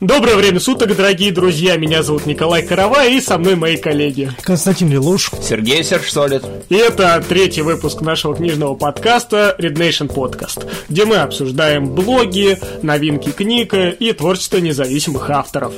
Доброе время суток, дорогие друзья. Меня зовут Николай Карава и со мной мои коллеги. Константин Лелуш. Сергей Сержсолид. И это третий выпуск нашего книжного подкаста Red Nation Podcast, где мы обсуждаем блоги, новинки книг и творчество независимых авторов.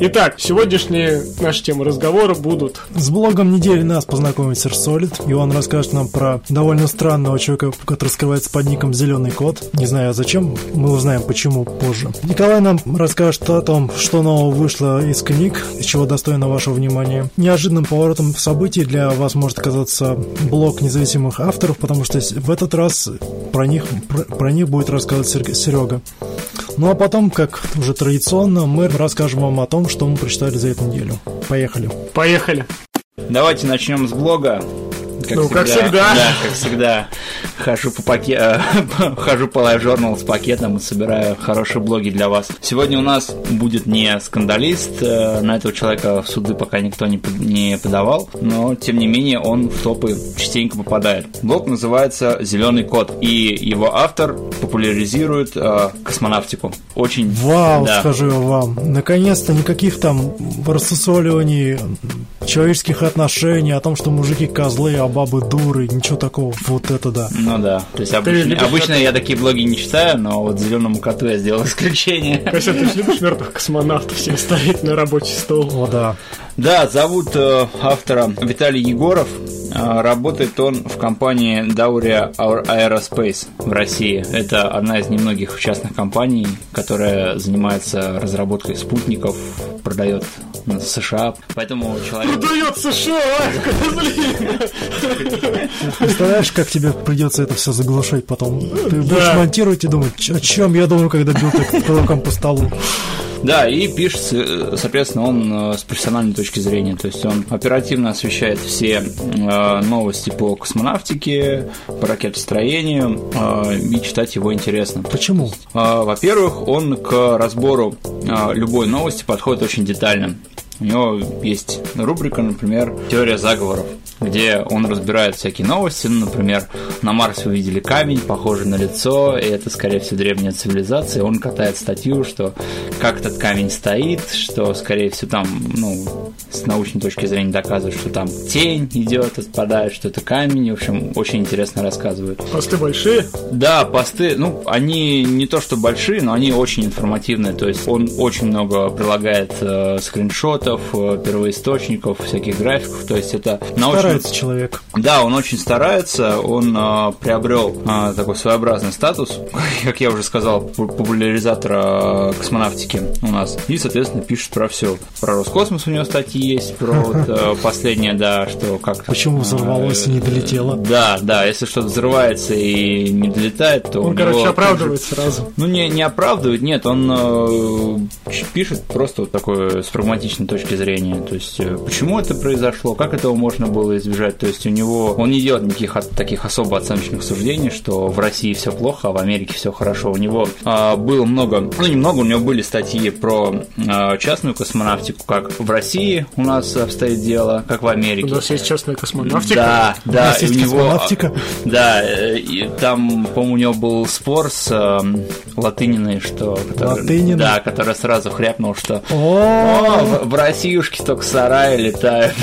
Итак, сегодняшние наши темы разговора будут... С блогом недели нас познакомит Серсолид, и он расскажет нам про довольно странного человека, который скрывается под ником Зеленый Кот. Не знаю, зачем, мы узнаем почему позже. Николай нам расскажет о том, что нового вышло из книг, из чего достойно вашего внимания. Неожиданным поворотом событий для вас может оказаться блог независимых авторов, потому что в этот раз про них, про, про них будет рассказывать Серега. Ну а потом, как уже традиционно, мы расскажем вам о том, что мы прочитали за эту неделю. Поехали. Поехали. Давайте начнем с блога. Как ну, всегда, как всегда. Да, как всегда. Хожу по, паке... Хожу по Live Journal с пакетом и собираю хорошие блоги для вас. Сегодня у нас будет не скандалист. Э, на этого человека в суды пока никто не, не подавал. Но, тем не менее, он в топы частенько попадает. Блог называется «Зеленый кот». И его автор популяризирует э, космонавтику. Очень... Вау, да. скажу я вам. Наконец-то никаких там рассусоливаний человеческих отношений, о том, что мужики козлы, а бабы дуры, ничего такого. Вот это да. Ну да. То есть обычно, обычно я такие блоги не читаю, но вот зеленому коту я сделал исключение. Костя, ты же любишь мертвых космонавтов всем ставить на рабочий стол? О, да. Да, зовут э, автора Виталий Егоров. Э, работает он в компании Dauria Aerospace в России. Это одна из немногих частных компаний, которая занимается разработкой спутников, продает США. Поэтому человек... Продает США! Представляешь, как тебе придется это все заглушать потом? Ты будешь монтировать и думать, о чем я думаю, когда бил так кулаком по столу. Да, и пишет, соответственно, он э, с профессиональной точки зрения. То есть он оперативно освещает все э, новости по космонавтике, по ракетостроению, э, и читать его интересно. Почему? Во-первых, он к разбору любой новости подходит очень детально. У него есть рубрика, например, «Теория заговоров», где он разбирает всякие новости. Ну, например, на Марсе увидели камень, похожий на лицо, и это, скорее всего, древняя цивилизация. Он катает статью, что как этот камень стоит, что, скорее всего, там, ну, с научной точки зрения доказывает, что там тень идет, отпадает, что это камень. В общем, очень интересно рассказывают. Посты большие? Да, посты, ну, они не то что большие, но они очень информативные. То есть он очень много прилагает э, скриншотов, э, первоисточников, всяких графиков. То есть это научно... Старается человек. Да, он очень старается. Он э, приобрел э, такой своеобразный статус, как я уже сказал, популяризатора э, космонавтики у нас. И, соответственно, пишет про все. Про Роскосмос у него статьи есть, про вот, э, последнее, да, что как... Почему взорвалось и не долетело? Да, да, если что-то взрывается и не долетает, то Он, короче, оправдывает сразу. Ну, не, не оправдывает, нет, он э, пишет просто вот такой с прагматичной точки зрения. То есть, э, почему это произошло, как этого можно было избежать. То есть, у него, он не делает никаких таких особо оценочных суждений, что в России все плохо, а в Америке все хорошо. У него а, было много, ну, немного, у него были статьи про а, частную космонавтику, как в России у нас обстоит дело, как в Америке. У нас есть частная космонавтика? Да, да. У нас есть у него, космонавтика? Да, э, и там, по-моему, у него был спор с э, Латыниной, что... Который, Да, которая сразу хряпнул, что О, в Россиюшки только сарая летают.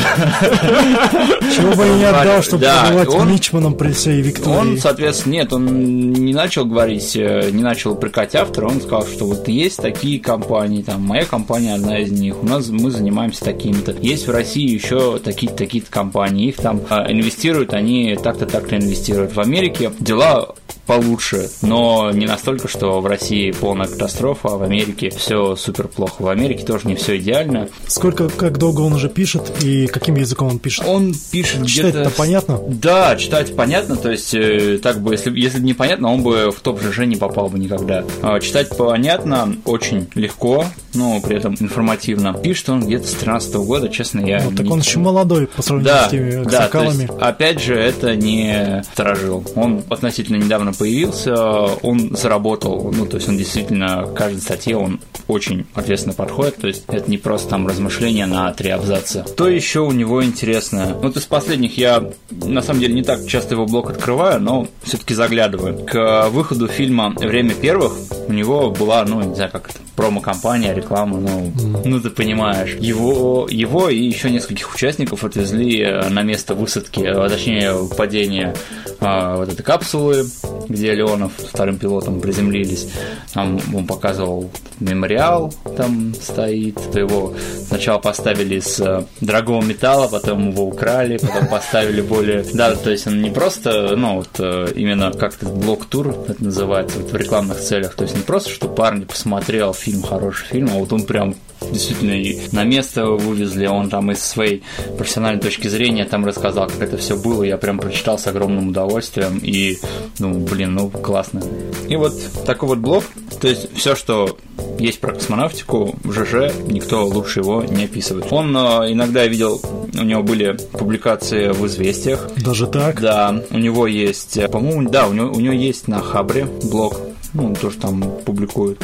Чего бы я не отдал, чтобы да, он, Мичманом при всей Виктории. Он, соответственно, нет, он не начал говорить, э, не начал упрекать автора, он сказал, что вот есть такие компании, там, моя компания одна из них, у нас мы занимаемся такими-то. Есть в России еще такие-то, такие-то компании, их там а, инвестируют, они так-то, так-то инвестируют. В Америке дела получше, но не настолько, что в России полная катастрофа, а в Америке все супер плохо. В Америке тоже не все идеально. Сколько, как долго он уже пишет и каким языком он пишет? Он пишет Читать это понятно? Да, читать понятно, то есть э, так бы, если, если бы непонятно, он бы в топ ЖЖ не попал бы никогда. А, читать понятно, очень легко, но при этом информативно. Пишет он где-то с 13 года, честно, я... Ну, так он еще молодой по сравнению да, с теми да, есть, опять же, это не сторожил. Он относительно недавно появился, он заработал, ну, то есть он действительно, каждой статье он очень ответственно подходит, то есть это не просто там размышления на три абзаца. Что еще у него интересно? Вот из последних я, на самом деле, не так часто его блог открываю, но все-таки заглядываю. К выходу фильма «Время первых» у него была, ну, не знаю, как это, промо-компания, реклама, ну, ну ты понимаешь. Его, его и еще нескольких участников отвезли э, на место высадки, а, точнее падения а, вот этой капсулы, где Леонов вторым пилотом приземлились. Там он показывал мемориал, там стоит. То его сначала поставили из э, дорогого металла, потом его украли, потом поставили более... Да, то есть он не просто, ну, вот э, именно как-то блок-тур, это называется, вот в рекламных целях. То есть не просто, что парни посмотрел фильм, хороший фильм, а вот он прям действительно и на место вывезли, он там из своей профессиональной точки зрения там рассказал, как это все было, я прям прочитал с огромным удовольствием, и, ну, блин, ну, классно. И вот такой вот блог, то есть все, что есть про космонавтику, в ЖЖ никто лучше его не описывает. Он э, иногда я видел, у него были публикации в «Известиях». Даже так? Да, у него есть, э, по-моему, да, у него, у него есть на Хабре блог, ну, он тоже там публикует.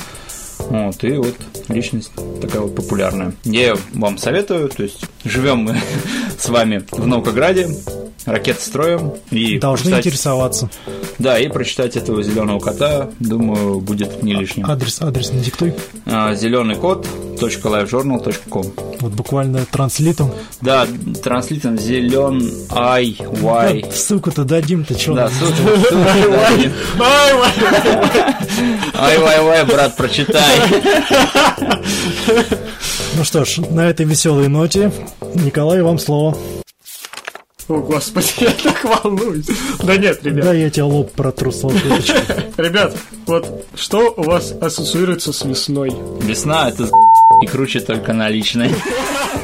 Вот, и вот личность такая вот популярная. Я вам советую, то есть живем мы с вами в Наукограде, ракеты строим и Должны прочитать- интересоваться. Да, и прочитать этого зеленого кота, думаю, будет не лишним. Адрес, адрес не диктуй. Зеленый кот .livejournal.com Вот буквально транслитом. Да, транслитом зелен ай вай. Да, Ссылку-то дадим-то, что? Да, ссылку, вай. Ай вай вай, брат, прочитай. Ну что ж, на этой веселой ноте, Николай, вам слово. О, господи, я так волнуюсь. Да нет, ребят. Да, я тебе лоб протру салфеточкой. Ребят, вот что у вас ассоциируется с весной? Весна это и круче только наличной.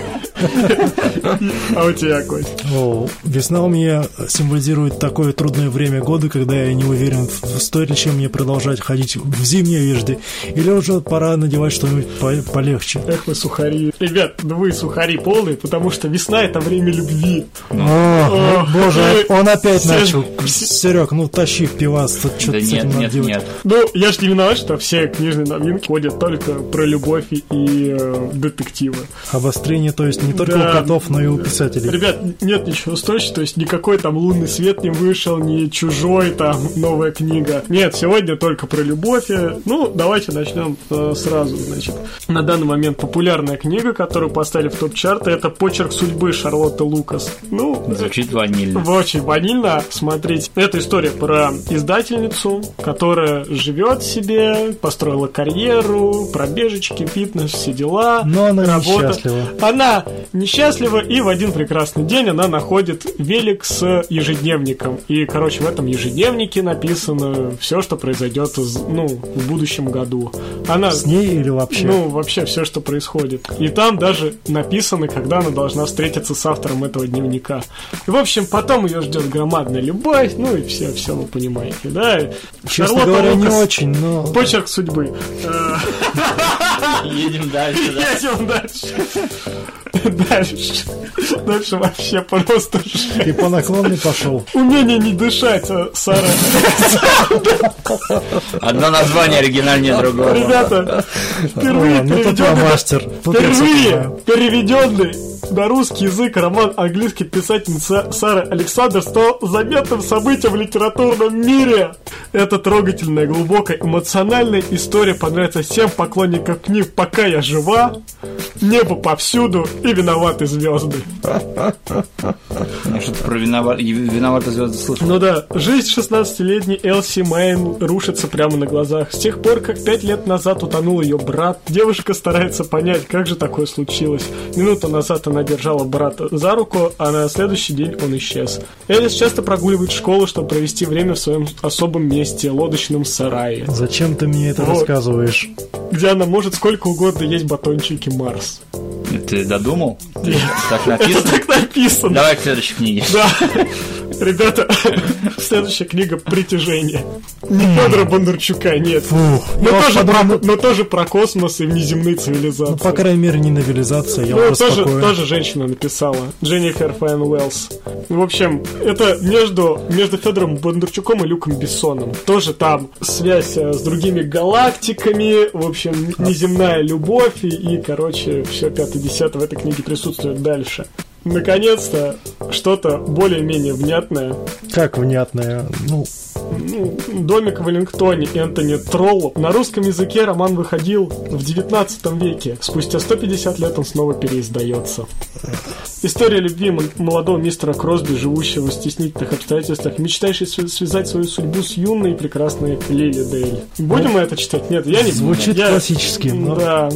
А у тебя, Кость? О, весна у меня символизирует такое трудное время года, когда я не уверен, стоит ли чем мне продолжать ходить в зимней одежде, или уже пора надевать что-нибудь по- полегче. Эх вы сухари. Ребят, ну вы сухари полные, потому что весна это время любви. О, О, боже, он опять начал. Серег, ну тащи пивас, тут что-то с этим надо делать. Ну, я ж не виноват, что все книжные новинки ходят только про любовь и, и, э, детективы. Обострение, то есть не только Да. у котов, но и у писателей. Ребят, нет ничего стоящего, то есть никакой там лунный свет не вышел, ни чужой там новая книга. Нет, сегодня только про любовь. Ну, давайте начнем э, сразу, значит. На данный момент популярная книга, которую поставили в топ-чарты, это «Почерк судьбы» Шарлотты Лукас. Ну, Звучит ванильно. в очень ванильно смотреть. Это история про издательницу, которая живет себе, построила карьеру, пробежечки, фитнес, все дела. Но она работа. Она несчастлива, и в один прекрасный день она находит велик с ежедневником. И, короче, в этом ежедневнике написано все, что произойдет из- ну, в будущем году. Она С ней или вообще? ну, вообще все, что происходит. И там даже написано, когда она должна встретиться с автором этого дневника. И, в общем, потом ее ждет громадная любовь, ну и все, все вы понимаете, да? Честно Шарлотта говоря, не Лукас, очень, но... Почерк судьбы. Э, Едем дальше, да. Едем дальше. Дальше. Дальше вообще просто жесть. Ты по наклонной пошел. Умение не дышать, а, Сара. Одно название оригинальнее другого. Ребята, впервые О, ну переведенный переведенный на русский язык роман английской писательницы Сары Александр стал заметным событием в литературном мире. Эта трогательная, глубокая, эмоциональная история понравится всем поклонникам книг «Пока я жива», «Небо повсюду» и «Виноваты звезды». Я что-то про виноват... виноватые звезды слышал. Ну да, жизнь 16-летней Элси Мэйн рушится прямо на глазах. С тех пор, как пять лет назад утонул ее брат, девушка старается понять, как же такое случилось. Минуту назад она держала брата за руку, а на следующий день он исчез. Элис часто прогуливает школу, чтобы провести время в своем особом месте, лодочном сарае, Зачем ты мне это Вот. рассказываешь? где она может сколько угодно есть батончики Марс. Ты додумал? Так написано? так написано. Давай к следующей книге. Да. Ребята, следующая книга «Притяжение». Не Федора Бондарчука, нет. Фух. Но тоже, про, но тоже про космос и внеземные цивилизации. Ну, по крайней мере, не новелизация, я Ну, уже тоже, тоже женщина написала. Дженнифер Фэн Уэллс. В общем, это между, между Федором Бондарчуком и Люком Бессоном. Тоже там связь э, с другими галактиками. В общем, неземная любовь. И, и, короче, все пятое-десятое в этой книге присутствует дальше. Наконец-то что-то более-менее внятное. Как внятное. Ну, ну, «Домик в Веллингтоне» Энтони Троллоп. На русском языке роман выходил в 19 веке. Спустя 150 лет он снова переиздается. История любви молодого мистера Кросби, живущего в стеснительных обстоятельствах, мечтающий св- связать свою судьбу с юной и прекрасной Лили Дейл. Будем мы это читать? Нет, я не буду. Звучит Я- классически, но- Да,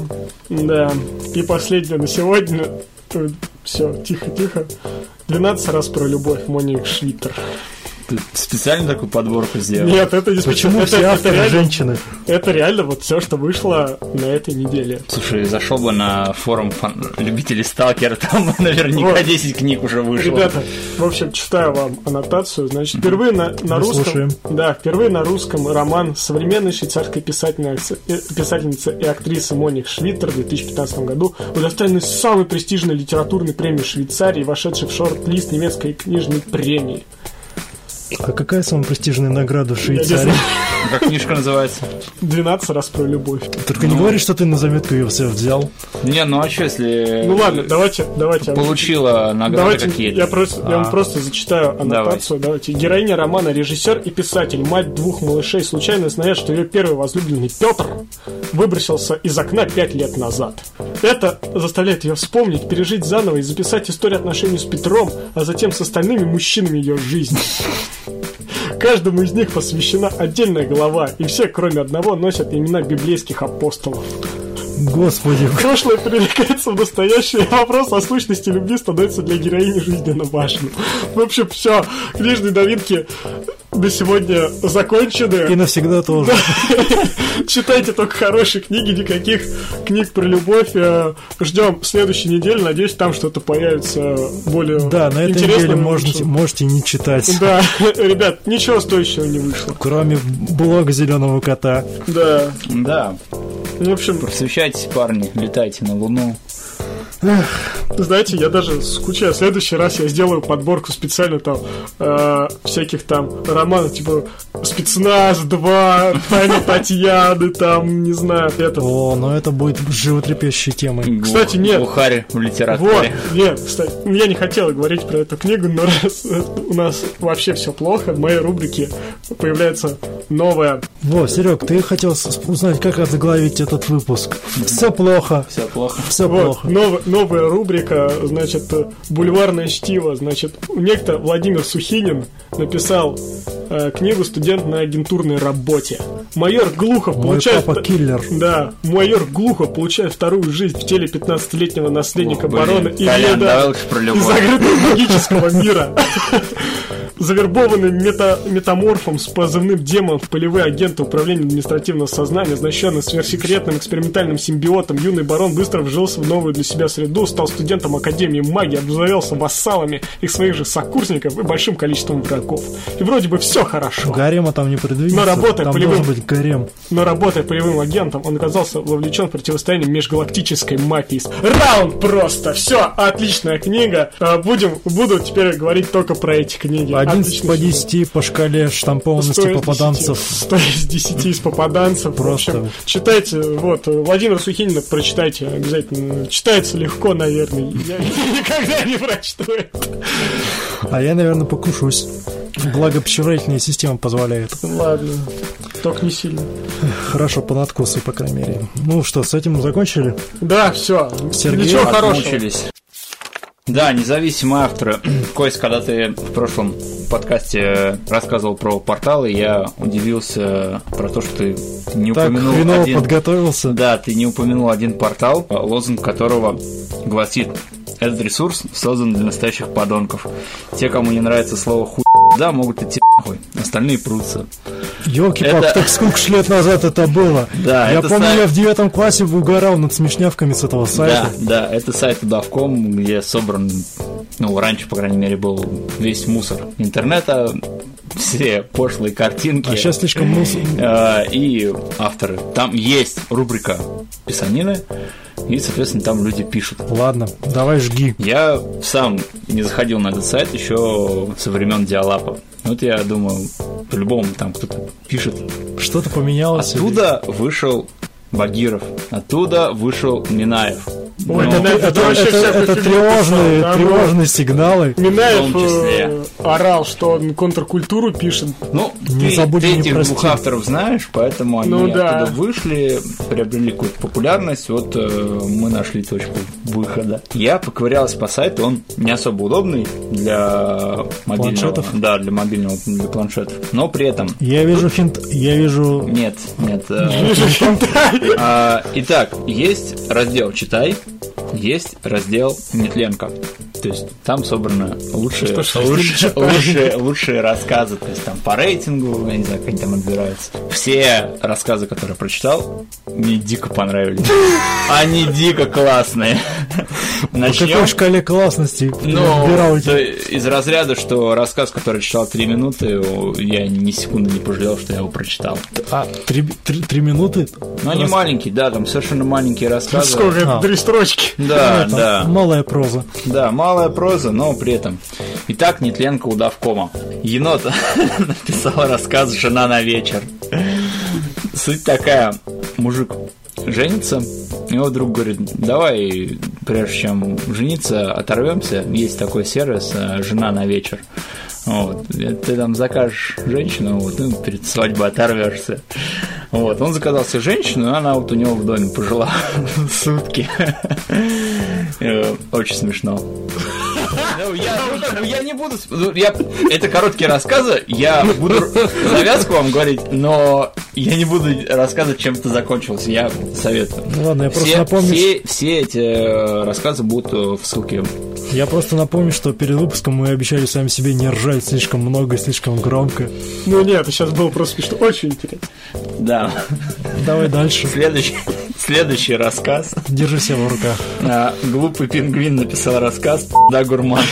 да. И последнее на сегодня. Все, тихо-тихо. 12 раз про любовь Моник Швиттер. Ты специально такую подборку сделал? Нет, это не Почему это, все это авторы реально, женщины? это реально вот все, что вышло на этой неделе. Слушай, зашел бы на форум фан- любителей сталкера, там наверняка Вот. 10 книг уже вышло. Ребята, в общем, читаю вам аннотацию. Значит, впервые на, на Мы русском, слушаем. да, впервые на русском роман современной швейцарской писательницы, э, писательницы и актрисы Моник Швиттер в 2015 году удостоенной самой престижной литературной премии Швейцарии, вошедшей в шорт-лист немецкой книжной премии. А какая самая престижная награда в Швейцарии? Как книжка называется? 12 раз про любовь. Только не говори, что ты на заметку ее все взял. Не, ну а что, если Ну ладно, давайте, давайте. получила награды какие-то? я, просто, я вам А. просто зачитаю аннотацию. Давайте. Героиня романа, режиссер и писатель, мать двух малышей, случайно знает, что ее первый возлюбленный Петр выбросился из окна пять лет назад. Это заставляет ее вспомнить, пережить заново и записать историю отношений с Петром, а затем с остальными мужчинами ее жизни. Каждому из них посвящена отдельная глава, и все, кроме одного, носят имена библейских апостолов. Господи, Прошлое перекликается в настоящее, вопрос о сущности любви становится для героини жизненно важным. В общем, все, книжные новинки на сегодня и закончены. навсегда тоже. Читайте только хорошие книги, никаких книг про любовь. Э, Ждем следующей недели, надеюсь, там что-то появится более Да, на этой неделе и можете, можете не читать. Да, ребят, ничего стоящего не вышло. Кроме блога зеленого кота. Да, Да, в общем, просвещайтесь, парни, летайте на Луну. Знаете, я даже скучаю. В следующий раз я сделаю подборку специально там э, всяких там романов, типа Спецназ 2, Тайна Татьяны, там, не знаю, это. О, но это будет животрепещущей темой. Кстати, нет. Глухарь в Вот, литературе. нет, кстати, я не хотел говорить про эту книгу, но раз у нас вообще все плохо, в моей рубрике появляется новая. Во, Серег, ты хотел узнать, как озаглавить этот выпуск. Все плохо. Все плохо. Все Вот, плохо. нов- новая рубрика, значит, э, бульварное чтиво. Значит, некто Владимир Сухинин написал э, книгу «Студент на агентурной работе». Майор Глухов Мой получает... папа киллер. Да, майор Глухов получает вторую жизнь в теле 15-летнего наследника Ох, блин. барона Колян, лучше про из любовь. закрытого магического мира. Завербованный мета- метаморфом с позывным демон в полевые агенты управления административного сознания, оснащенный сверхсекретным экспериментальным симбиотом, юный барон быстро вжился в новую для себя среду, стал студентом Академии магии, обзавелся вассалами их своих же сокурсников и большим количеством врагов. И вроде бы все хорошо. Гарема там не предвидится. Но работает Там полевым. быть гарем. Но работая полевым агентом, он оказался вовлечен в противостояние межгалактической мафии. Раунд просто! Все, отличная книга. А, Будем, буду теперь говорить только про эти книги. 11 Отличный по сюжет. 10 по шкале штампованности Сто из попаданцев. 10. Сто из 10 из попаданцев. Просто. В общем, читайте, вот, Владимир Сухинина прочитайте обязательно. Читается легко, наверное. Я никогда не прочту это. А я, наверное, покушусь. Благо, пищеварительная система позволяет. Ладно, только не сильно. Хорошо, по надкусу, по крайней мере. Ну что, с этим закончили? Да, все. Сергей, Ничего хорошего. Отмучились. Да, независимые авторы. Кость, когда ты в прошлом подкасте рассказывал про порталы, я удивился про то, что ты не Так, упомянул хреново один... подготовился. Да, ты не упомянул один портал, лозунг которого гласит этот ресурс создан для настоящих подонков. Те, кому не нравится слово хуй, да, могут идти нахуй. Остальные прутся. елки Это- так сколько ж лет назад это было? Да, Я это помню, сайт- я в девятом классе угорал над смешнявками с этого сайта. Да, да, это сайт удавком, где собран, ну, раньше, по крайней мере, был весь мусор интернета, все пошлые картинки. А сейчас слишком мус... Э, и авторы. Там есть рубрика писанины, и, соответственно, там люди пишут. Ладно, давай жги. Я сам не заходил на этот сайт еще со времен Диалапа. Вот я думаю, по-любому там кто-то пишет. Что-то поменялось? или- Оттуда вышел Багиров, оттуда вышел Минаев. Ой, Ну, это, Это, это вообще это- это тревожные, писал. Да, тревожные сигналы. Минаев э, орал, что он контркультуру пишет. Ну, Не ты, забудь ты не этих прости. двух авторов знаешь, поэтому они Ну да. оттуда вышли, приобрели какую-то популярность. Вот э, мы нашли точку выхода. Я поковырялся по сайту, он не особо удобный для мобильного. Планшетов? Да, для мобильного, для планшетов. Но при этом Я вижу финт, я вижу... нет, нет. э, а, Итак, есть раздел «Читай», есть раздел «Нетленко». То есть там собраны лучшие, лучшие, лучшие, лучшие рассказы, то есть там по рейтингу, я не знаю, как они там отбираются. Все рассказы, которые прочитал, мне дико понравились. Они дико классные. По Начнем. какой шкале классности Ну, выбирал то из разряда, что рассказ, который читал три минуты, о, я ни секунды не пожалел, что я его прочитал. А, три, три- три минуты? Ну, они Рас- маленькие, да, там совершенно маленькие рассказы. Сколько? А. Три строчки. Да, да. Малая проза. Да, малая проза, но при этом. Итак, Нетленко удавкома. Енот написал рассказ «Жена на вечер». Суть такая. Мужик женится, его друг говорит, давай, прежде чем жениться, оторвемся. Есть такой сервис э, «Жена на вечер». Вот. Ты там закажешь женщину, вот, ну, перед свадьбой оторвешься. Вот. Он заказал себе женщину, и она вот у него в доме пожила сутки. Э, Очень смешно. Ну, я, ну, я не буду... ну, Я, это короткие рассказы, я буду завязку вам говорить, но я не буду рассказывать, чем это закончилось. Я советую. Ну ладно, я просто Все, напомню, все, все эти э, рассказы будут э, в ссылке. Я просто напомню, что перед выпуском мы обещали сами себе не ржать слишком много и слишком громко. Ну нет, сейчас было просто смешно. Очень интересно. Да. Давай дальше. Следующий, следующий рассказ. Держи себя в руках. А, глупый пингвин написал рассказ «Да, гурман».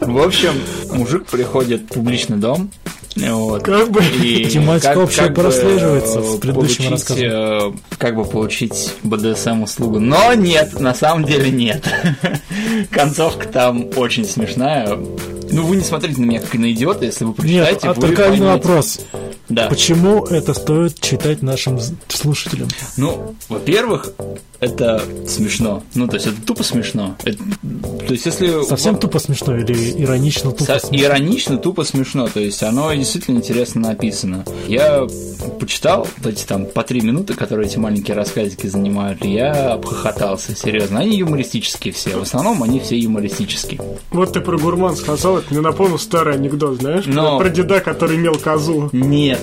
В общем, мужик приходит в публичный дом, вот, Как бы. и Тематика общая бы, прослеживается э, с предыдущим получить, рассказом. э, Как бы получить БДСМ-услугу. Но нет, на самом деле нет. Концовка там очень смешная. Ну, вы не смотрите на меня как на идиота, если вы Нет, прочитаете, а вы только один вопрос. Да. Почему это стоит читать нашим слушателям? Ну, во-первых, это смешно. Ну, то есть это тупо смешно. Это- то есть если... Совсем тупо смешно или иронично тупо Со- смешно? Иронично, тупо смешно. То есть оно действительно интересно написано. Я почитал вот эти там по три минуты, которые эти маленькие рассказики занимают, и я обхохотался, серьезно. Они юмористические все. В основном они все юмористические. Вот ты про гурман сказал, это мне напомнил старый анекдот, знаешь? Но- Про деда, который имел козу. Нет,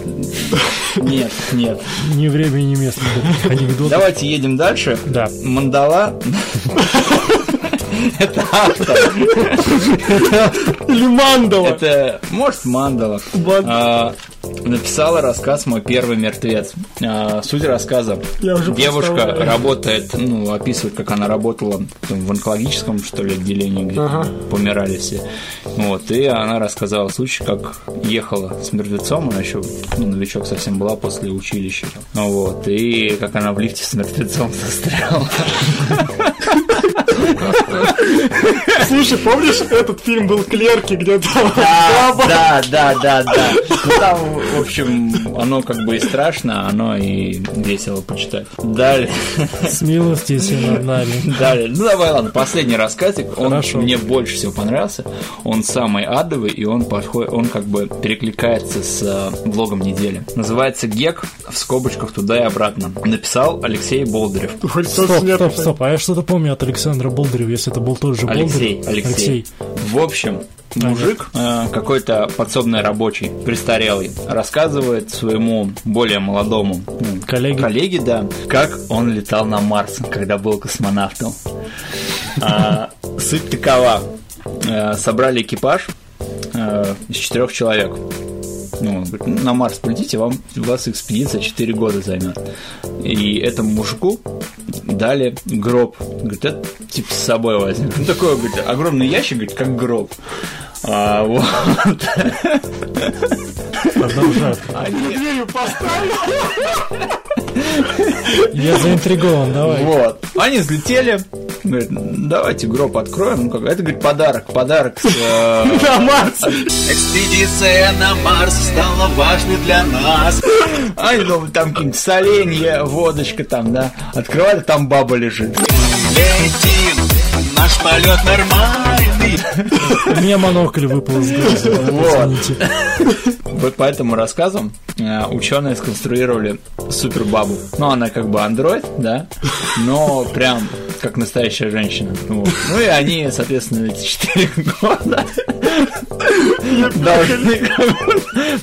нет, нет. Ни время, ни место. анекдотов. Давайте едем дальше. Да. Мандала. Это автор. Или мандала. Это, может, Мандала. Написала рассказ «Мой первый мертвец». А, суть рассказа. Девушка работает, ну, описывает, как она работала в онкологическом, что ли, отделении, где Ага. помирали все. Вот, и она рассказала случай, как ехала с мертвецом, она еще, ну, новичок совсем была после училища. Ну, Вот, и как она в лифте с мертвецом застряла. Слушай, помнишь, этот фильм был «Клерки», где там Да, да, да, да, да. Ну там, в общем, оно как бы и страшно, оно и весело почитать. Далее, Смилостись над нами. далее. Ну давай, ладно, последний рассказик. Он Хорошо. мне больше всего понравился. Он самый адовый, и он подходит, он как бы перекликается с э, влогом недели. Называется Гек в скобочках туда и обратно. Написал Алексей Болдырев. Стоп, стоп, стоп. А я что-то помню от Александра Болдырева, если это был тот же Алексей, Болдырев. Алексей. В общем, мужик, э, какой-то подсобный рабочий, престарелый, рассказывает своему более молодому ну, Коллеге. коллеге, да, как он летал на Марс, когда был космонавтом. А, Суть такова. Э, Собрали экипаж э, из четырех человек. Ну, он говорит, на Марс полетите, вам, у вас экспедиция 4 года займет. И этому мужику дали гроб. Говорит, это типа с собой возьми. Ну, такой, говорит, огромный ящик, говорит, как гроб. А, вот. Продолжай. Дверью поставил. Я заинтригован, давай. Вот. Они взлетели, говорит, давайте гроб откроем. Ну, как, это, говорит, подарок, подарок. э, На Марс! Экспедиция на Марс стала важной для нас. А, я думаю, там какие-нибудь соленья, водочка там, да. Открывали, там баба лежит. Летим, наш полет нормальный. У меня монокль выпал из глаза. Вот. Вот по этому рассказу э, ученые сконструировали супер бабу. Ну, она как бы андроид, да, но прям как настоящая женщина. Вот. Ну и они, соответственно, эти 4 года должны...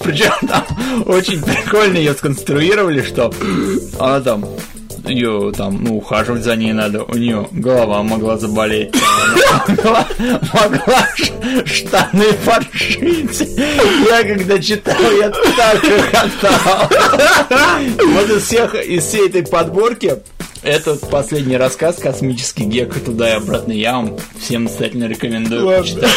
Причем там очень прикольно ее сконструировали, что она там ее там, ну, ухаживать за ней надо, у нее голова могла заболеть, могла, штаны подшить. Я когда читал, я так хохотал. Вот из всех, из всей этой подборки этот последний рассказ «Космический гек» туда и обратно я вам всем настоятельно рекомендую Ладно. почитать.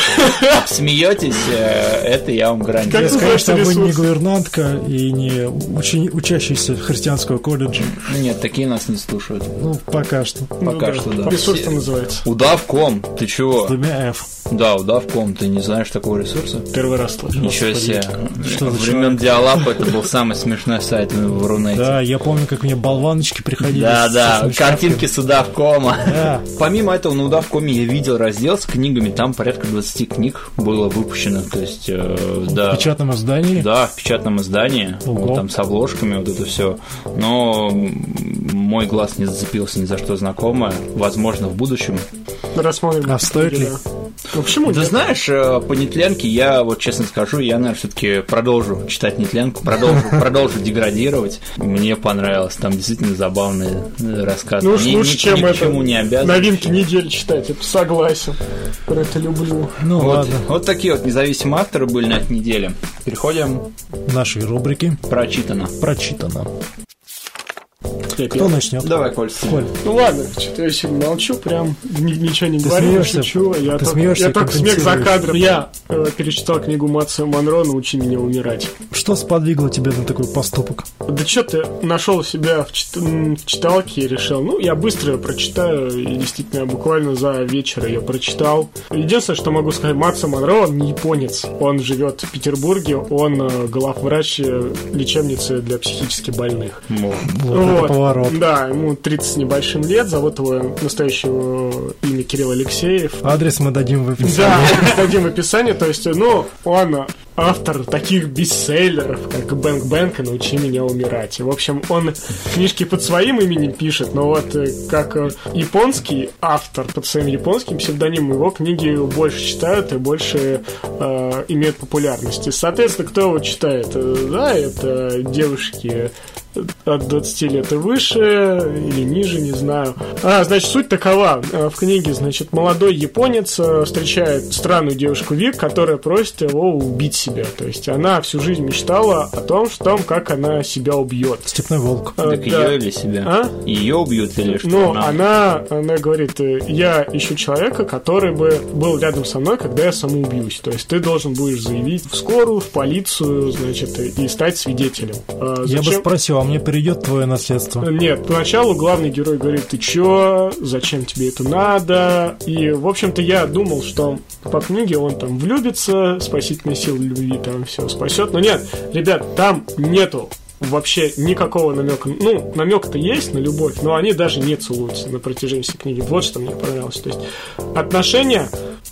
Обсмеетесь, э, это я вам гарантирую. Как называется конечно, вы не ресурс? гувернантка и не учени- учащийся христианского колледжа. Нет, такие нас не слушают. Ну, пока что. Пока что, да. Ресурс-то называется. Удав.ком, ты чего? С двумя F. Да, удав.ком, ты не знаешь такого ресурса? Первый раз слышу. Ничего себе. Что за Времен Диалапа это был самый смешной сайт в Рунете. Да, я помню, как мне болваночки приходили. Да, с- да, картинки с удавкома. Да. Помимо этого, на удавкоме я видел раздел с книгами, там порядка 20 книг было выпущено, то есть, э, да. В печатном издании. Да, в печатном издании, Ого. вот там с обложками, вот это все. Но мой глаз не зацепился ни за что знакомое. Возможно, в будущем. Рассмотрим. А стоит ли? Ну почему Ты нет? знаешь, э, по нетленке я, вот честно скажу, я, наверное, все-таки продолжу читать нетленку, продолжу, продолжу деградировать. Мне понравилось, там действительно забавные э, рассказы. Ну уж Ни- лучше, ни- чем ни к это. чему не обязан. Новинки недели читать, это согласен. Про это люблю. Ну Вот, ладно, вот такие вот независимые авторы были на этой неделе. Переходим нашей рубрики прочитано. прочитано. Я Кто начнет? Давай, Коль. Коль, Ну ладно, что-то я сегодня молчу, прям ни- ничего не Ты говорю, не смеешься? шучу. Я Ты только, смеешься я только смех за кадром. Я э, перечитал книгу Матса Монро «Научи меня умирать». что сподвигло тебя на такой поступок? Да что ты нашел себя в, чит- в читалке и решил, ну, я быстро ее прочитаю, и действительно, буквально за вечер ее прочитал. Единственное, что могу сказать, Матса Монро, он не японец, он живет в Петербурге, он э, главврач э, лечебницы для психически больных. Вот это поворот. Да, ему 30 с небольшим лет, зовут его настоящего имя Кирилл Алексеев. Адрес мы дадим в описании. Да, дадим описание, то есть, ну, он автор таких бестселлеров, как Бэнк Бэнк и «Научи меня умирать». В общем, он книжки под своим именем пишет, но вот э, как э, японский автор под своим японским псевдонимом, его книги больше читают и больше э, имеют популярность. И, соответственно, кто его читает? Э, Да, это девушки от 20 лет и выше, или ниже, не знаю. А, значит, суть такова. Э, В книге, значит, молодой японец э, встречает странную девушку Вик, которая просит его убить себя. То есть она всю жизнь мечтала о том, что, как она себя убьет. Степной волк. Э, Так да. ее или себя? А? Ее убьют или что? Ну, она? она, она говорит, я ищу человека, который бы был рядом со мной, когда я самоубьюсь. То есть ты должен будешь заявить в скорую, в полицию, значит, и стать свидетелем. А Я бы спросил, а мне перейдет твое наследство? Нет, поначалу главный герой говорит, ты чё, зачем тебе это надо? И, в общем-то, я думал, что по книге он там влюбится, спасительной силы любви там все спасет. Но нет, ребят, там нету вообще никакого намека. Ну, намек-то есть на любовь, но они даже не целуются на протяжении всей книги. Вот что мне понравилось. То есть отношения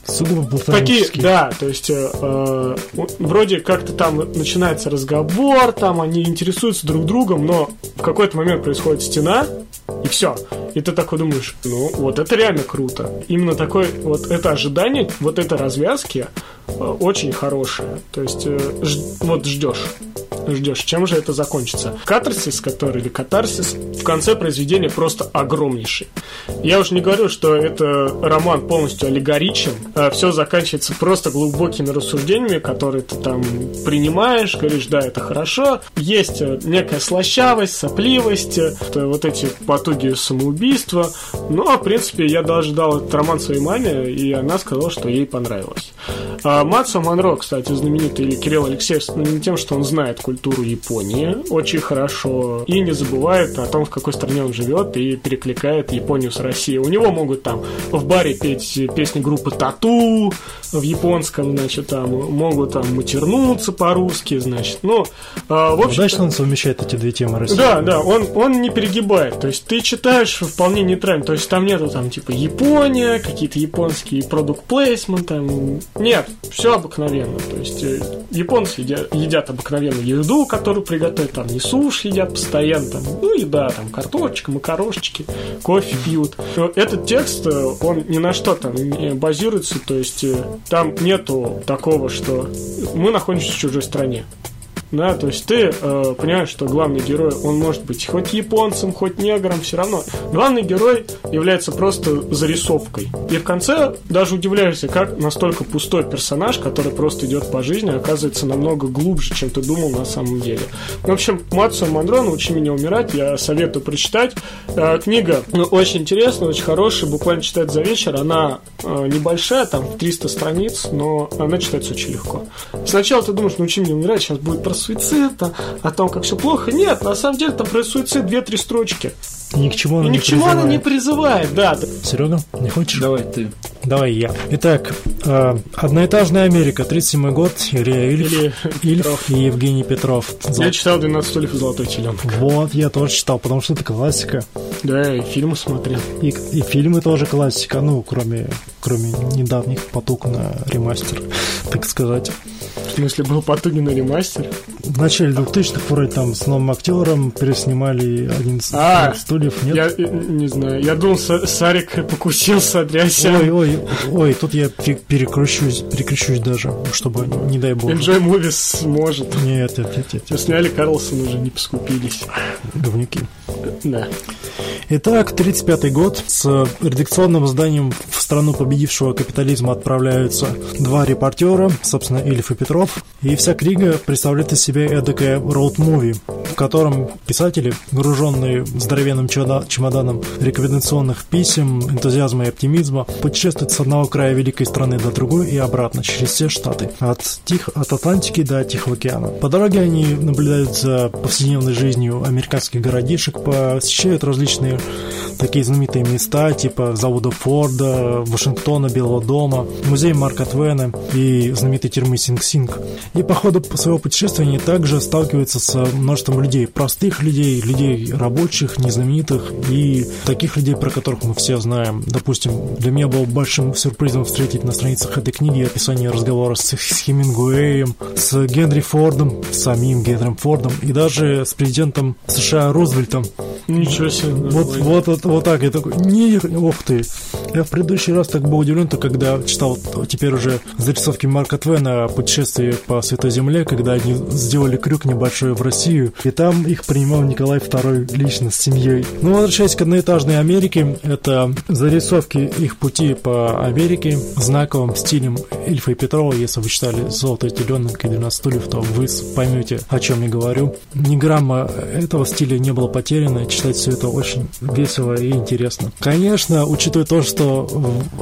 Сугубо Такие, платонический. да, то есть э, э, вроде как-то там начинается разговор, там они интересуются друг другом, но в какой-то момент происходит стена, и все. И ты такой думаешь, ну, вот это реально круто. Именно такое, вот это ожидание, вот это развязки э, очень хорошее. То есть, э, ж- вот ждешь. Ждешь, чем же это закончится. Катарсис, который, или катарсис, в конце произведения просто огромнейший. Я уж не говорю, что это роман полностью аллегоричен. Все заканчивается просто глубокими рассуждениями, которые ты там принимаешь, говоришь, да, это хорошо. Есть э, некая слащавость, сопливость, э, вот эти потуги самоубийства. Но, в принципе, я даже дал этот роман своей маме, и она сказала, что ей понравилось. А Матсо Монро, кстати, знаменитый, или Кирилл Алексеев, знаменит тем, что он знает культуру Японии очень хорошо и не забывает о том, в какой стране он живет и перекликает Японию с Россией. У него могут там в баре петь песни группы Тату в японском, значит, там могут там матернуться по-русски, значит. Ну, а, в общем Удачно он совмещает эти две темы России. да, да, он, он не перегибает. То есть ты читаешь вполне нейтрально. То есть там нету там типа Япония, какие-то японские продукт плейсмент там. Нет, все обыкновенно. То есть э, японцы едят, едят обыкновенно еду, которую приготовят, там не суши едят постоянно, там, ну еда, там картошечка, макарошечки, кофе пьют. Но Этот текст, э, он ни на что там не базируется, то есть э, там нету такого, что мы находимся в чужой стране. Да, то есть ты э, понимаешь, что главный герой, он может быть хоть японцем, хоть негром, все равно. Главный герой является просто зарисовкой. И в конце даже удивляешься, как настолько пустой персонаж, который просто идет по жизни, оказывается намного глубже, чем ты думал на самом деле. В общем, Мацу Мандро «Научи меня умирать» я советую прочитать. Э, книга ну, очень интересная, очень хорошая, буквально читать за вечер. Она э, небольшая, там 300 страниц, но она читается очень легко. Сначала ты думаешь, научи меня умирать, сейчас будет про суицид, а, о том, как все плохо. Нет, на самом деле там про суицид 2-3 строчки. Ни к чему она ни не к чему она не призывает. призывает, да. Серега, не хочешь? Давай ты. Давай я. Итак, э, одноэтажная Америка, 37 год, Илья Ильф, Или Ильф и Евгений Петров. Я читал 12 стульев и золотой теленок. Вот, я тоже читал, потому что это классика. Да, и фильмы смотрел. И, и фильмы тоже классика, ну, кроме, кроме недавних потуг на ремастер, так сказать. В смысле, был Потугин ремастер. В начале 2000-х вроде там с новым актером переснимали один из А, стульев, нет? Я э, не знаю, я думал, Са- Сарик покусился, Адряся. Ой, ой, ой, тут я пе- перекручусь, перекручусь даже, чтобы, не дай бог. Enjoy Movies может. Нет, нет, нет, нет, Все сняли Карлсон уже, не поскупились. говнюки. Да. Итак, 35 год. С редакционным зданием в страну победившего капитализма отправляются два репортера, собственно, Ильф и Петров. И вся книга представляет из себя эдакое роуд-муви, в котором писатели, груженные здоровенным чемода- чемоданом рекомендационных писем, энтузиазма и оптимизма, путешествуют с одного края великой страны до другой и обратно, через все штаты, от, Тих... от Атлантики до Тихого океана. По дороге они наблюдают за повседневной жизнью американских городишек, посещают различные такие знаменитые места, типа завода Форда, Вашингтона, Белого дома, музей Марка Твена и знаменитой тюрьмы Синг-Синг. И по ходу своего путешествия они также сталкиваются с множеством людей, простых людей, людей рабочих, незнаменитых и таких людей, про которых мы все знаем. Допустим, для меня был большим сюрпризом встретить на страницах этой книги описание разговора с, с Хемингуэем, с Генри Фордом, с самим Генри Фордом и даже с президентом США Рузвельтом. Ничего себе. Вот, нормально. вот, вот, вот так, я такой, не, ух ты. Я в предыдущий раз так был удивлен, то когда читал теперь уже зарисовки Марка Твена о путешествии по Святой Земле, когда они сделали крюк небольшой в Россию, и там их принимал Николай II лично с семьей. Ну, возвращаясь к одноэтажной Америке, это зарисовки их пути по Америке знаковым стилем Ильфа и Петрова. Если вы читали «Золотой теленок» и «12 стульев», то вы поймете, о чем я говорю. Ни грамма этого стиля не было потеряно, читать все это очень весело и интересно. Конечно, учитывая то, что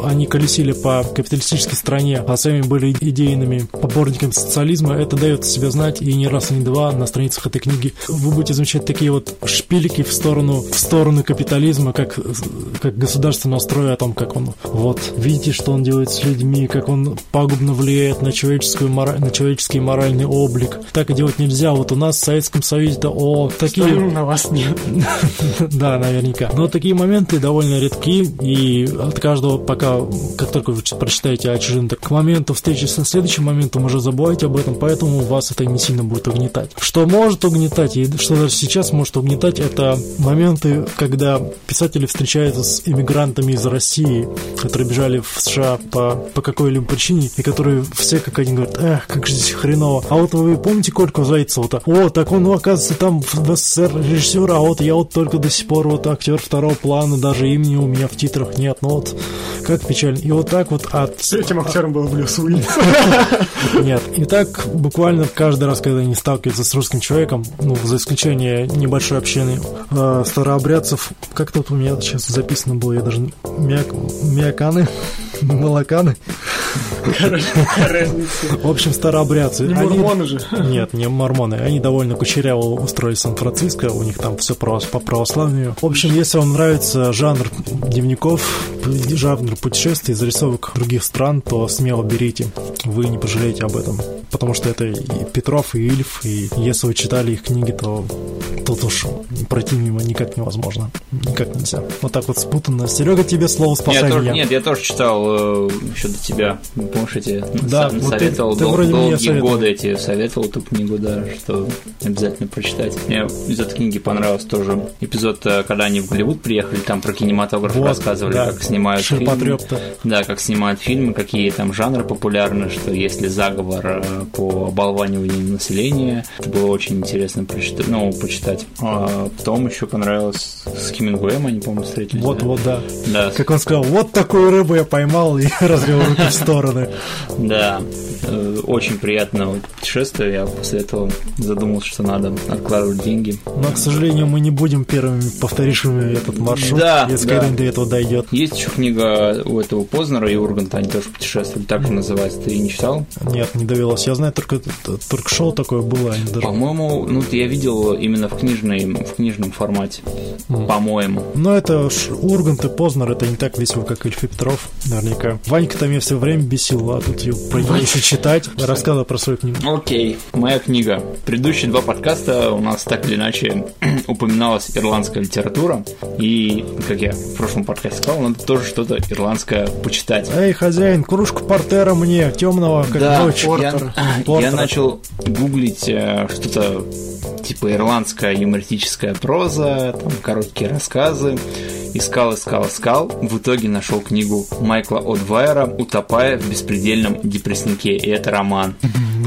они колесили по капиталистической стране, а сами были идейными поборниками социализма, это дает себя знать и не раз, и не два на страницах этой книги. Вы будете замечать такие вот шпилики в сторону, в сторону капитализма, как, как государственного строя, о том, как он, вот, видите, что он делает с людьми, как он пагубно влияет на, человеческую, мора- на человеческий моральный облик. Так и делать нельзя. Вот у нас в Советском Союзе-то, о, такие... Что на вас нет. Да, наверняка. Но такие моменты довольно редки, и от каждого, пока, как только вы прочитаете о чужим, так к моменту встречи со следующим моментом уже забывайте об этом, поэтому вас это не сильно будет угнетать. Что может угнетать, и что даже сейчас может угнетать, это моменты, когда писатели встречаются с иммигрантами из России, которые бежали в США по, по какой-либо причине, и которые все как один говорят, эх, как же здесь хреново. А вот вы помните Кольку Зайцева-то? О, так он, оказывается, там в СССР режиссер, а вот я вот только до сих пор вот актер второго плана, даже имени у меня в титрах нет. Ну вот, как печально. И вот так вот от... С этим актером был Брюс Уиллис. Нет. И так буквально каждый раз, когда они сталкиваются с русским человеком, ну, за исключением небольшой общины э, старообрядцев, как тут у меня сейчас записано было, я даже мяк, мяканы, Молоканы. В общем, старообрядцы. Не мормоны же. Нет, не мормоны. Они довольно кучеряво устроили Сан-Франциско. У них там все по православию. В общем, если вам нравится жанр дневников, жанр путешествий, зарисовок других стран, то смело берите. Вы не пожалеете об этом. Потому что это и Петров, и Ильф, и если вы читали их книги, то тут уж пройти мимо никак невозможно. Никак нельзя. Вот так вот спутанно. Серега, тебе слово Я спасай тоже- меня. нет, я тоже читал э, еще до тебя. Помнишь, эти Да, вот советовал ты дол- вроде долгие советовал. годы эти советовал эту книгу, да, что обязательно прочитать. Мне из этой книги понравился тоже эпизод, э, когда они в Голливуд приехали, там про кинематограф Вот, рассказывали, да, как снимают фильмы. Да, как снимают фильмы, какие там жанры популярны, что если заговор э, по оболваниванию населения, это было очень интересно прочитать, ну, почитать. А потом еще понравилось с Хемингуэем, они, по-моему, встретились. Вот, да? вот, да. Да, Как он сказал, вот такую рыбу я поймал и развел руки в стороны. Да, очень приятное путешествие. Я после этого задумался, что надо откладывать деньги. Но, к сожалению, мы не будем первыми повторившими этот маршрут, Да, если да. до этого дойдет. Есть еще книга у этого Познера и Урганта, они тоже путешествовали, так же называется. Ты не читал? Нет, не довелось. Я знаю, только, только шоу такое было, даже... По-моему, ну я видел именно в, книжной, в книжном формате. По-моему. Но это Ургант и Познер, это не так весело, как Ильф и Петров, наверняка. Ванька там меня все время бесил, а тут ее про еще читать, рассказывал про свою книгу. Окей, моя книга. Предыдущие два подкаста у нас так или иначе упоминалась ирландская литература. И, как я в прошлом подкасте сказал, надо тоже что-то ирландское почитать. Эй, хозяин, кружку портера мне, темного, как ночь. я, Портера. я начал гуглить э, что-то типа ирландская юмористическая проза, там короткие рассказы. Искал, искал, искал. В итоге нашел книгу Майкла Одвайера «Утопая в беспредельном депресснике». И это роман.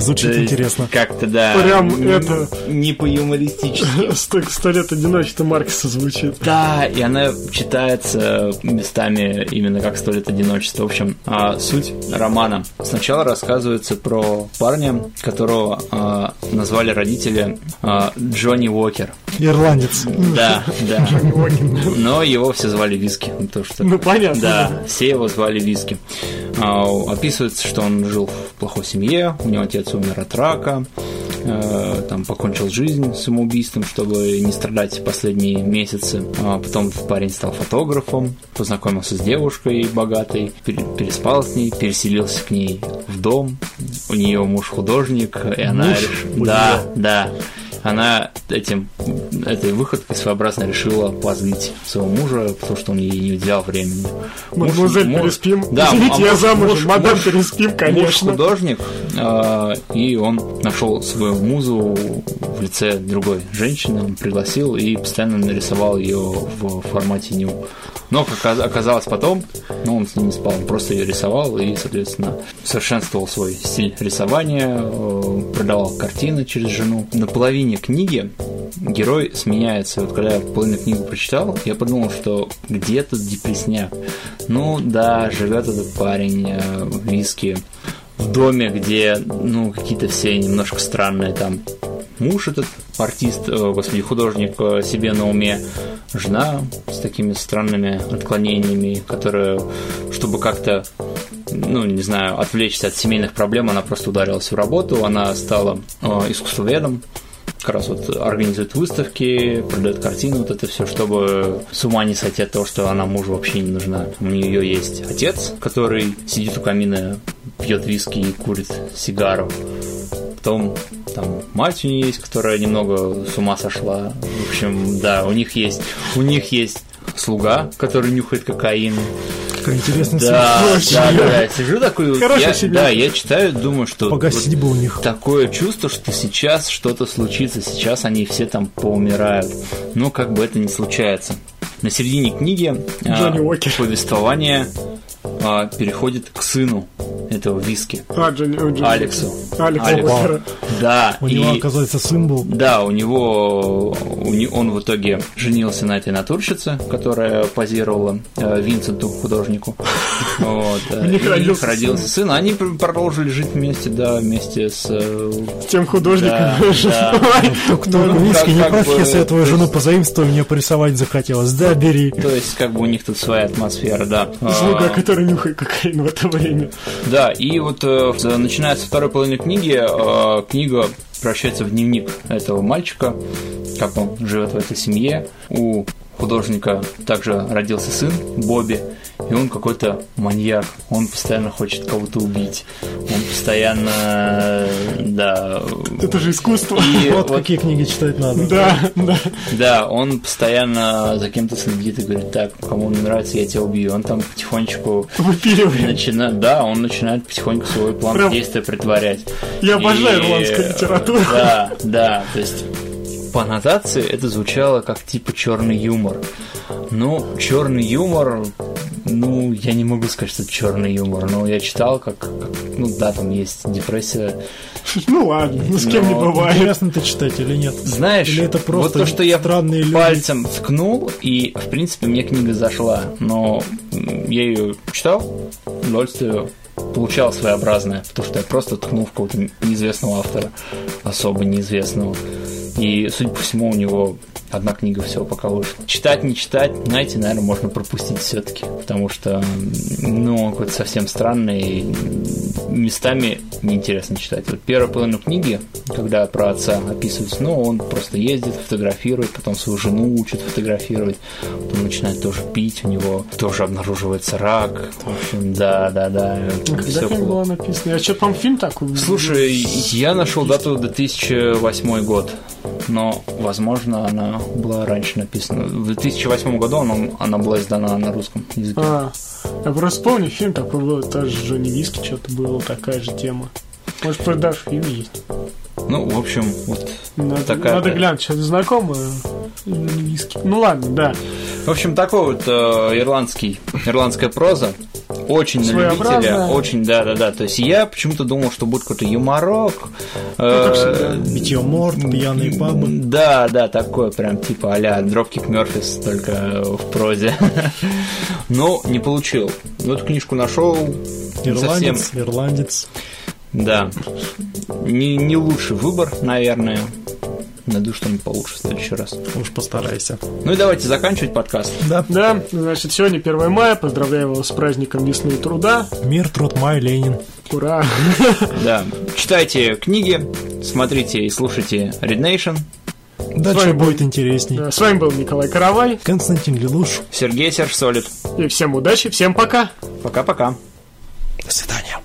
Звучит есть интересно. Как-то, да. Прям н- это- Не по-юмористически. Сто сто лет одиночества Маркса звучит. Да, и она читается местами именно как «Сто лет одиночества». В общем, а, суть романа. Сначала рассказывается про парня, которого а, назвали родители а, Джонни Уокер. Ирландец. Да, да. Но его все звали Виски. ну, То, что... Ну, понятно. Да, все его звали Виски. А, Описывается, что он жил в плохой семье, у него отец умер от рака, э, там покончил жизнь самоубийством, чтобы не страдать последние месяцы. А Потом парень стал фотографом, познакомился с девушкой богатой, пере- переспал с ней, переселился к ней в дом. У нее муж художник, и она Муж реш- Да, да. Она этим, этой выходкой своеобразно решила позлить своего мужа, потому что он ей не уделял времени. Муж- Мадемуазель муж- Переспим. Да, Извините, а я муж- замужем. муж- Мадам муж- Переспим, Муж конечно. художник, э, и он нашел свою музу в лице другой женщины, он пригласил и постоянно нарисовал ее в формате ню. Но, как ока- оказалось потом, ну, он с ней не спал, он просто ее рисовал и, соответственно, совершенствовал свой стиль рисования, э, продавал картины через жену. На половине книги герой сменяется. Вот когда я половину книгу прочитал, я подумал, что где тут депресняк? Ну да, живет этот парень э, в Виске в доме, где, ну, какие-то все немножко странные там муж этот, артист, э, господи, художник э, себе на уме, жена с такими странными отклонениями, которая, чтобы как-то, ну, не знаю, отвлечься от семейных проблем, она просто ударилась в работу, она стала э, искусствоведом, как раз вот организует выставки, продает картины, вот это все, чтобы с ума не сойти от того, что она мужу вообще не нужна. У нее есть отец, который сидит у камина, пьет виски и курит сигару. Потом там мать у нее есть, которая немного с ума сошла. В общем, да, у них есть, у них есть слуга, который нюхает кокаин. Какая интересная Да, семья. да, да, я сижу такой, вот, Хорошая я, да, я читаю, думаю, что Погасить бы у них. такое чувство, что сейчас что-то случится, сейчас они все там поумирают. Но как бы это не случается. На середине книги а, Уокер. повествование а, переходит к сыну этого виски. А, Джонни, Джонни. Алексу. Алекс Алекс. Уокера. Да, У и- него, оказывается, сын был. Да, у него у не- он в итоге женился на этой натурщице, которая позировала э, Винсенту художнику. Вот, э, У них и родился родился сын. Они пр- продолжили жить вместе, да, вместе с. э, тем художником. Да, да. Кто Ну, виски, не прав, если я твою жену позаимствую, мне порисовать захотелось. Да, бери. То есть, как бы у них тут своя атмосфера, да. Слуга, А, который нюхает кокаин в это время. Да, и вот э, в- начиная со второй половины книги, э, книга превращается в дневник этого мальчика, как он живет в этой семье. У художника также родился сын Бобби, и он какой-то маньяк. Он постоянно хочет кого-то убить. Он постоянно, да, Это же искусство. и Вот вот какие книги читать надо. Да, да. Да, он постоянно за кем-то следит и говорит, так, кому не нравится, я тебя убью. Он там потихонечку Выпиливает. начинает, да, он начинает потихоньку свой план Прям- действия притворять. Я обожаю И, ирландскую литературу. Да, да, то есть по аннотации это звучало как типа черный юмор. Ну, черный юмор, ну, я не могу сказать, что это черный юмор, но я читал, как, как, ну да, там есть депрессия. Ну ладно, ну с кем не бывает. Интересно ты читать или нет? Знаешь, Или это просто вот то, что я странные люди? пальцем ткнул, и, в принципе, мне книга зашла, но я ее читал, удовольствие получал своеобразное, потому что я просто ткнул в какого-то неизвестного автора, особо неизвестного. И, судя по всему, у него одна книга всего пока вышла. Читать, не читать, знаете, наверное, можно пропустить все-таки, потому что, ну, какой-то совсем странный, местами неинтересно читать. Вот первая половина книги, когда про отца описывается, ну, он просто ездит, фотографирует, потом свою жену учит фотографировать, потом начинает тоже пить, у него тоже обнаруживается рак. В общем, да, да, да. Когда всё книга была написана? Я что-то, по-моему, фильм такой. Слушай, я нашел дату 2008 год, но, возможно, она была раньше написана. В 2008 году она, она была издана на русском языке. А, я просто помню, фильм такой был, тоже Джонни Виски что-то было, такая же тема. Может, просто даже фильм есть. Ну, в общем, вот Надо, Такая- надо глянуть, что-то знакомое. Ну ладно, да. В общем, такой вот э, ирландский, ирландская проза. Очень на любителя, очень, да-да-да. То есть я почему-то думал, что будет какой-то юморок. Ну, как всегда. э, пьяные пабы. Да, да, такое прям типа а-ля Dropkick Murphys, только в прозе. Но не получил. Ну, эту книжку нашел. Совсем, Ирландец, ирландец. да. Не, не лучший выбор, наверное. Найду что-нибудь получше в следующий раз. Уж постарайся. Ну и давайте заканчивать подкаст. Да. Да, значит, сегодня 1 мая, поздравляю вас с праздником весны и труда. Мир, труд, май, Ленин. Ура! Да. Читайте книги, смотрите и слушайте Red Nation. Дальше будет интересней. Да, С вами был Николай Каравай, Константин Лелуш. Сергей Серж Солид. и всем удачи, всем пока! Пока-пока. До свидания.